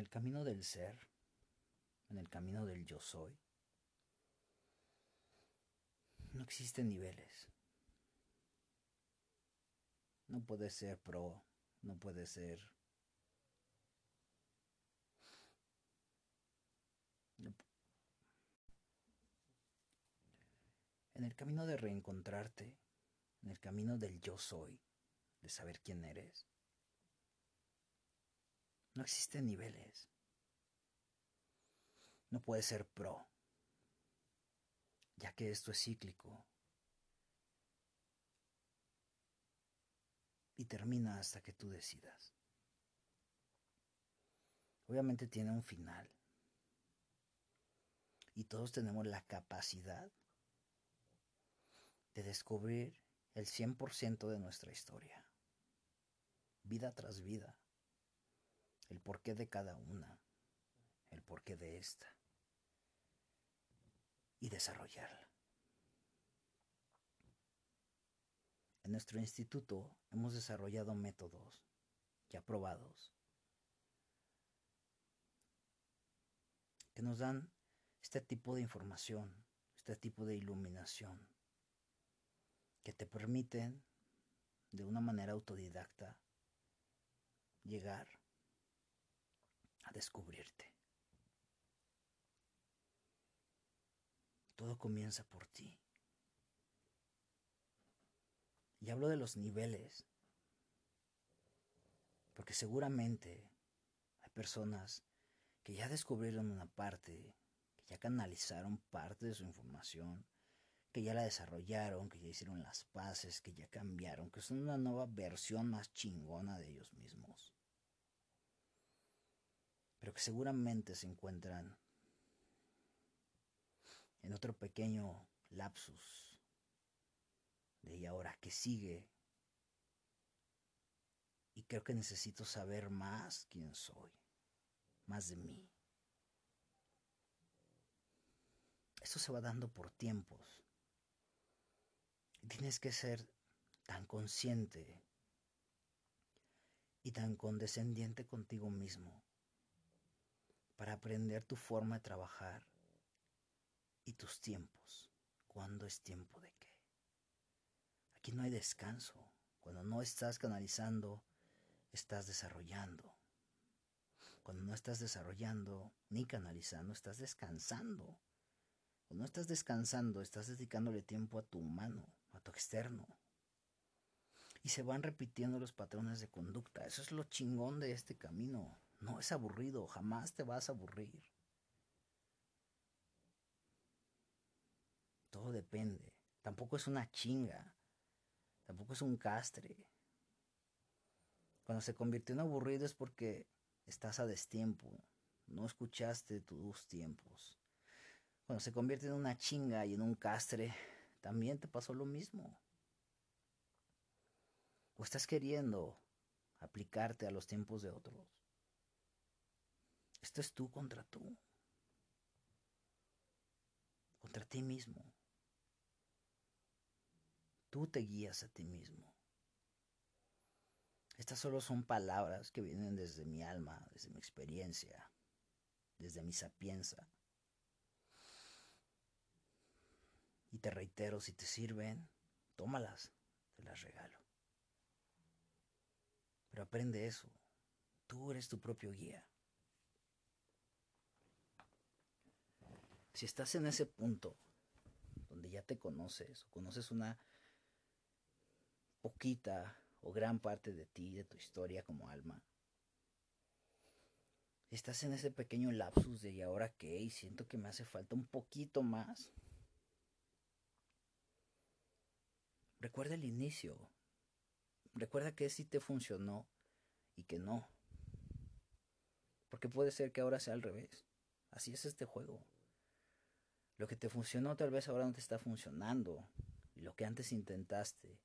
el camino del ser, en el camino del yo soy, no existen niveles. No puede ser pro, no puede ser... En el camino de reencontrarte, en el camino del yo soy, de saber quién eres, no existen niveles. No puede ser pro, ya que esto es cíclico. Y termina hasta que tú decidas. Obviamente tiene un final. Y todos tenemos la capacidad de descubrir el 100% de nuestra historia, vida tras vida, porqué de cada una, el porqué de esta, y desarrollarla. En nuestro instituto hemos desarrollado métodos ya probados que nos dan este tipo de información, este tipo de iluminación, que te permiten de una manera autodidacta llegar descubrirte. Todo comienza por ti. Y hablo de los niveles, porque seguramente hay personas que ya descubrieron una parte, que ya canalizaron parte de su información, que ya la desarrollaron, que ya hicieron las paces, que ya cambiaron, que son una nueva versión más chingona de ellos mismos. Que seguramente se encuentran en otro pequeño lapsus de y ahora que sigue. Y creo que necesito saber más quién soy, más de mí. Esto se va dando por tiempos. Tienes que ser tan consciente y tan condescendiente contigo mismo aprender tu forma de trabajar y tus tiempos. ¿Cuándo es tiempo de qué? Aquí no hay descanso. Cuando no estás canalizando, estás desarrollando. Cuando no estás desarrollando ni canalizando, estás descansando. Cuando no estás descansando, estás dedicándole tiempo a tu humano a tu externo. Y se van repitiendo los patrones de conducta. Eso es lo chingón de este camino. No es aburrido, jamás te vas a aburrir. Todo depende. Tampoco es una chinga. Tampoco es un castre. Cuando se convirtió en aburrido es porque estás a destiempo. No escuchaste tus tiempos. Cuando se convierte en una chinga y en un castre, también te pasó lo mismo. O estás queriendo aplicarte a los tiempos de otros. Esto es tú contra tú. Contra ti mismo. Tú te guías a ti mismo. Estas solo son palabras que vienen desde mi alma, desde mi experiencia, desde mi sapienza. Y te reitero, si te sirven, tómalas, te las regalo. Pero aprende eso. Tú eres tu propio guía. Si estás en ese punto donde ya te conoces, o conoces una poquita o gran parte de ti, de tu historia como alma, estás en ese pequeño lapsus de y ahora qué, y siento que me hace falta un poquito más, Recuerda el inicio. Recuerda que sí te funcionó y que no. Porque puede ser que ahora sea al revés. Así es este juego. Lo que te funcionó tal vez ahora no te está funcionando. Y lo que antes intentaste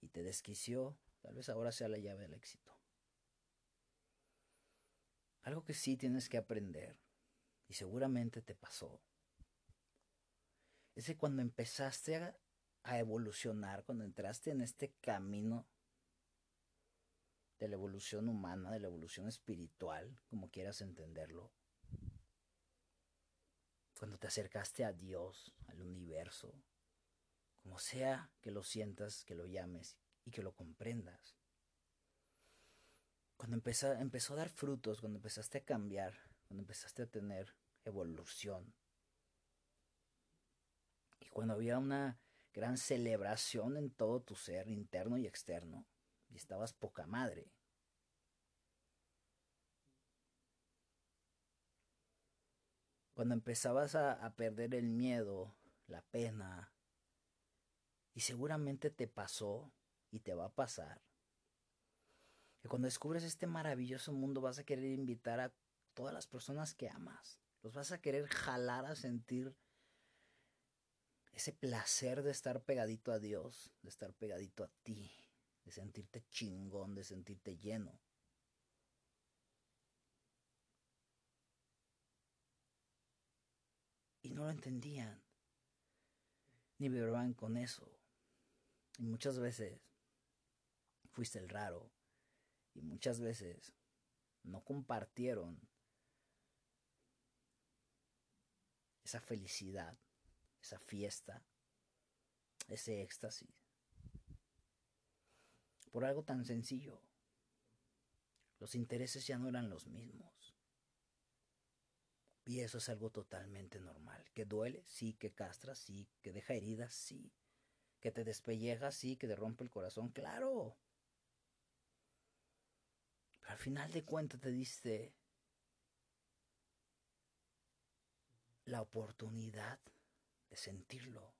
y te desquició, tal vez ahora sea la llave del éxito. Algo que sí tienes que aprender, y seguramente te pasó, es que cuando empezaste a a evolucionar, cuando entraste en este camino de la evolución humana, de la evolución espiritual, como quieras entenderlo. Cuando te acercaste a Dios, al universo, como sea que lo sientas, que lo llames y que lo comprendas. Cuando empezó, empezó a dar frutos, cuando empezaste a cambiar, cuando empezaste a tener evolución. Y cuando había una gran celebración en todo tu ser, interno y externo, y estabas poca madre. Cuando empezabas a, a perder el miedo, la pena, y seguramente te pasó y te va a pasar, que cuando descubres este maravilloso mundo vas a querer invitar a todas las personas que amas, los vas a querer jalar a sentir ese placer de estar pegadito a Dios, de estar pegadito a ti, de sentirte chingón, de sentirte lleno. No lo entendían, ni vibraban con eso. Y muchas veces fuiste el raro, y muchas veces no compartieron esa felicidad esa fiesta, ese éxtasis. Por algo tan sencillo. Los intereses ya no eran los mismos. Y eso es algo totalmente normal. Que duele, sí, que castra, sí, que deja heridas, sí. Que te despelleja, sí, que te rompe el corazón, claro. Pero al final de cuentas te diste la oportunidad sentirlo.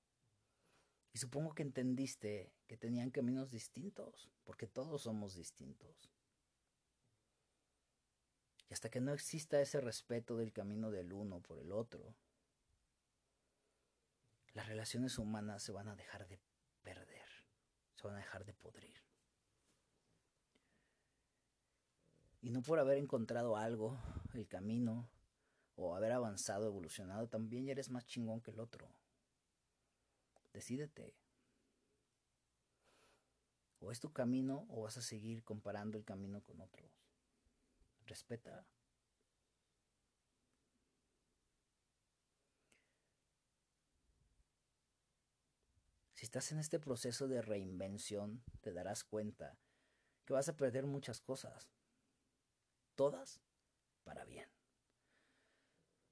Y supongo que entendiste que tenían caminos distintos, porque todos somos distintos. Hasta que no exista ese respeto del camino del uno por el otro, las relaciones humanas se van a dejar de perder, se van a dejar de podrir. Y no por haber encontrado algo, el camino, o haber avanzado, evolucionado, también eres más chingón que el otro. Decídete. O es tu camino o vas a seguir comparando el camino con otros. Respeta. Si estás en este proceso de reinvención, te darás cuenta que vas a perder muchas cosas. Todas para bien.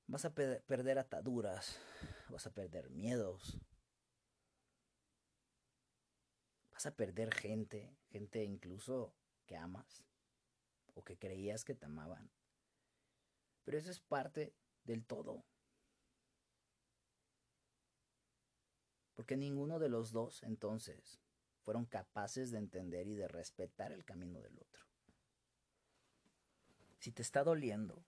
Vas a perder ataduras, vas a perder miedos, Vas a perder gente, gente incluso que amas o que creías que te amaban. Pero eso es parte del todo. Porque ninguno de los dos entonces fueron capaces de entender y de respetar el camino del otro. Si te está doliendo,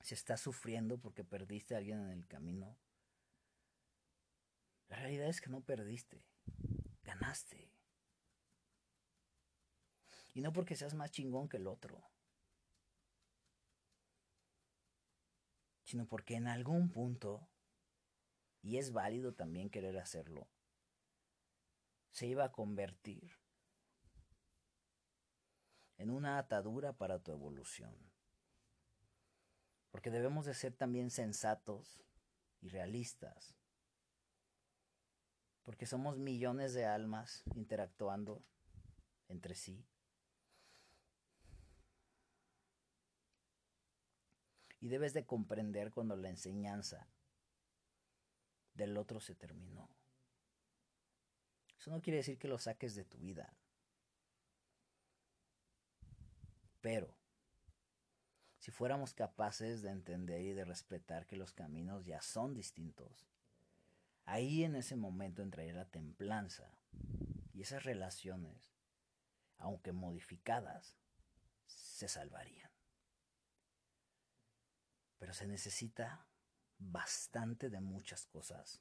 si estás sufriendo porque perdiste a alguien en el camino, la realidad es que no perdiste ganaste. Y no porque seas más chingón que el otro, sino porque en algún punto, y es válido también querer hacerlo, se iba a convertir en una atadura para tu evolución. Porque debemos de ser también sensatos y realistas porque somos millones de almas interactuando entre sí. Y debes de comprender cuando la enseñanza del otro se terminó. Eso no quiere decir que lo saques de tu vida. Pero, si fuéramos capaces de entender y de respetar que los caminos ya son distintos, Ahí en ese momento entraría la templanza y esas relaciones, aunque modificadas, se salvarían. Pero se necesita bastante de muchas cosas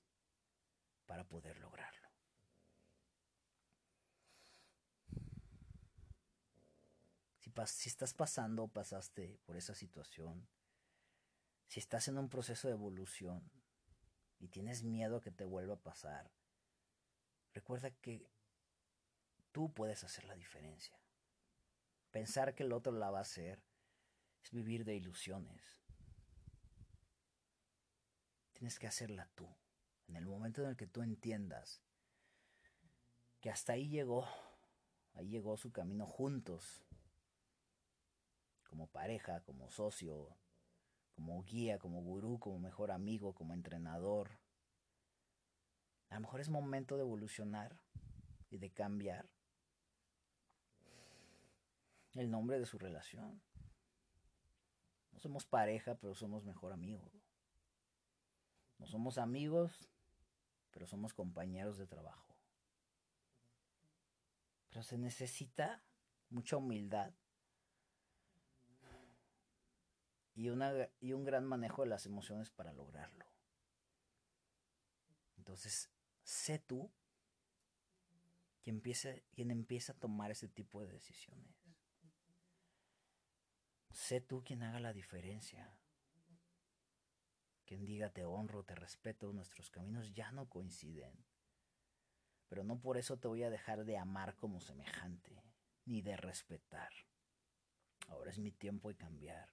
para poder lograrlo. Si, estás pasando o pasaste por esa situación, si estás en un proceso de evolución, y tienes miedo que te vuelva a pasar, recuerda que tú puedes hacer la diferencia. Pensar que el otro la va a hacer es vivir de ilusiones. Tienes que hacerla tú. En el momento en el que tú entiendas que hasta ahí llegó, ahí llegó su camino juntos, como pareja, como socio, como guía, como gurú, como mejor amigo, como entrenador. A lo mejor es momento de evolucionar y de cambiar el nombre de su relación. No somos pareja, pero somos mejor amigos. No somos amigos, pero somos compañeros de trabajo. Pero se necesita mucha humildad y, una, y un gran manejo de las emociones para lograrlo. Entonces, sé tú quien empieza, quien empieza a tomar ese tipo de decisiones. Sé tú quien haga la diferencia. Quien diga te honro, te respeto, nuestros caminos ya no coinciden. Pero no por eso te voy a dejar de amar como semejante, ni de respetar. Ahora es mi tiempo de cambiar.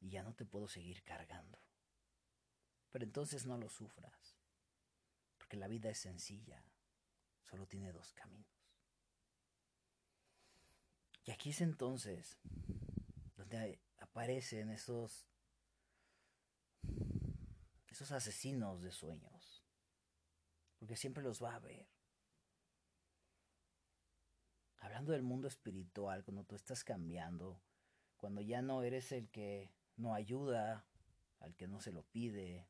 Y ya no te puedo seguir cargando. Pero entonces no lo sufras, porque la vida es sencilla, solo tiene dos caminos. Y aquí es entonces donde aparecen esos, esos asesinos de sueños, porque siempre los va a ver. Hablando del mundo espiritual, cuando tú estás cambiando, cuando ya no eres el que no ayuda, al que no se lo pide,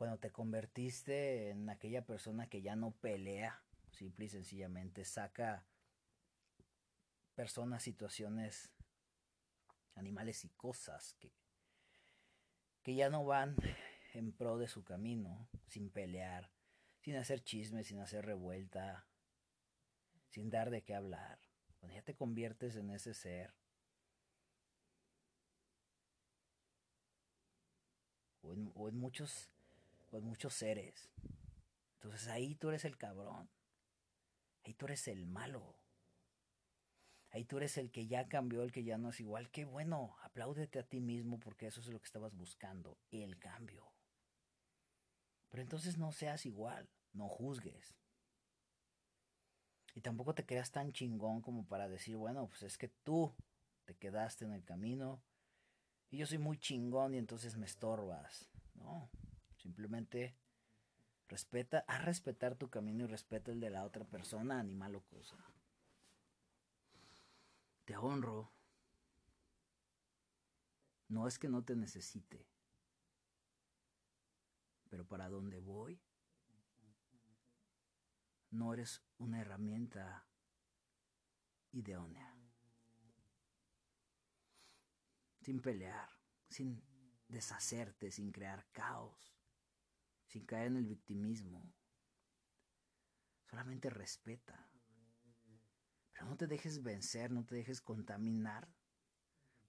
cuando te convertiste en aquella persona que ya no pelea, simple y sencillamente saca personas, situaciones, animales y cosas que, que ya no van en pro de su camino, sin pelear, sin hacer chismes, sin hacer revuelta, sin dar de qué hablar. Cuando ya te conviertes en ese ser, o en, o en muchos, o en muchos seres, entonces ahí tú eres el cabrón, ahí tú eres el malo. Ahí tú eres el que ya cambió, el que ya no es igual. Qué bueno, apláudete a ti mismo porque eso es lo que estabas buscando, el cambio. Pero entonces no seas igual, no juzgues. Y tampoco te creas tan chingón como para decir, bueno, pues es que tú te quedaste en el camino y yo soy muy chingón y entonces me estorbas. No, simplemente respeta, a respetar tu camino y respeta el de la otra persona, animal o cosa te honro. No es que no te necesite, pero para dónde voy, no eres una herramienta idónea. Sin pelear, sin deshacerte, sin crear caos, sin caer en el victimismo. Solamente respeta no te dejes vencer, no te dejes contaminar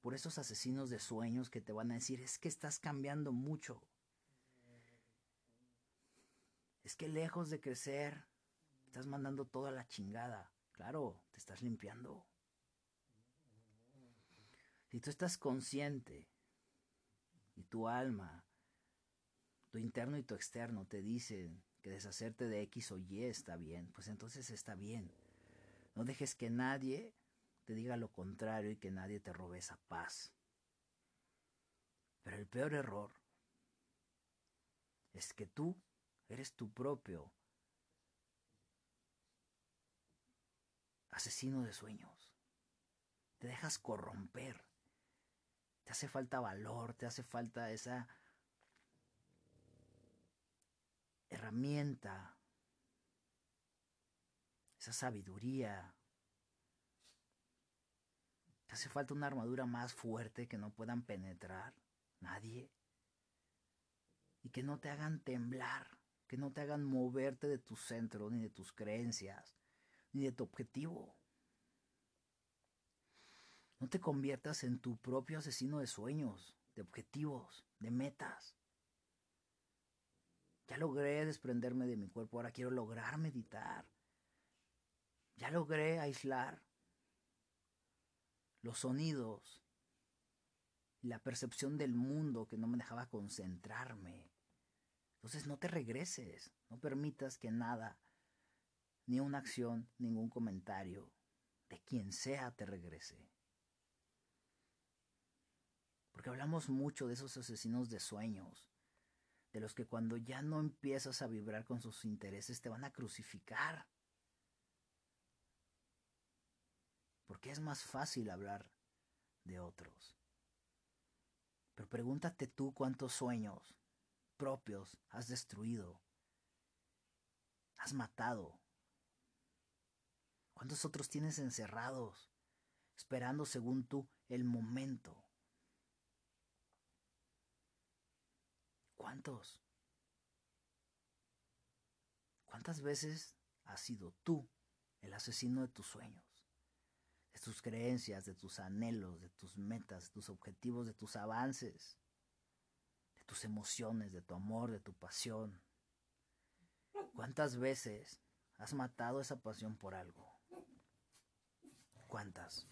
por esos asesinos de sueños que te van a decir, es que estás cambiando mucho. Es que lejos de crecer, estás mandando toda la chingada. Claro, te estás limpiando. Si tú estás consciente y tu alma, tu interno y tu externo te dicen que deshacerte de X o Y está bien, pues entonces está bien. No dejes que nadie te diga lo contrario y que nadie te robe esa paz. Pero el peor error es que tú eres tu propio asesino de sueños. Te dejas corromper. Te hace falta valor, te hace falta esa herramienta esa sabiduría. Te hace falta una armadura más fuerte que no puedan penetrar nadie. Y que no te hagan temblar, que no te hagan moverte de tu centro, ni de tus creencias, ni de tu objetivo. No te conviertas en tu propio asesino de sueños, de objetivos, de metas. Ya logré desprenderme de mi cuerpo, ahora quiero lograr meditar. Ya logré aislar los sonidos la percepción del mundo que no me dejaba concentrarme. Entonces no te regreses, no permitas que nada, ni una acción, ningún comentario de quien sea te regrese. Porque hablamos mucho de esos asesinos de sueños, de los que cuando ya no empiezas a vibrar con sus intereses te van a crucificar. Porque es más fácil hablar de otros. Pero pregúntate tú cuántos sueños propios has destruido, has matado. ¿Cuántos otros tienes encerrados, esperando según tú el momento? ¿Cuántos? ¿Cuántas veces has sido tú el asesino de tus sueños? De tus creencias, de tus anhelos, de tus metas, de tus objetivos, de tus avances, de tus emociones, de tu amor, de tu pasión. ¿Cuántas veces has matado esa pasión por algo? ¿Cuántas?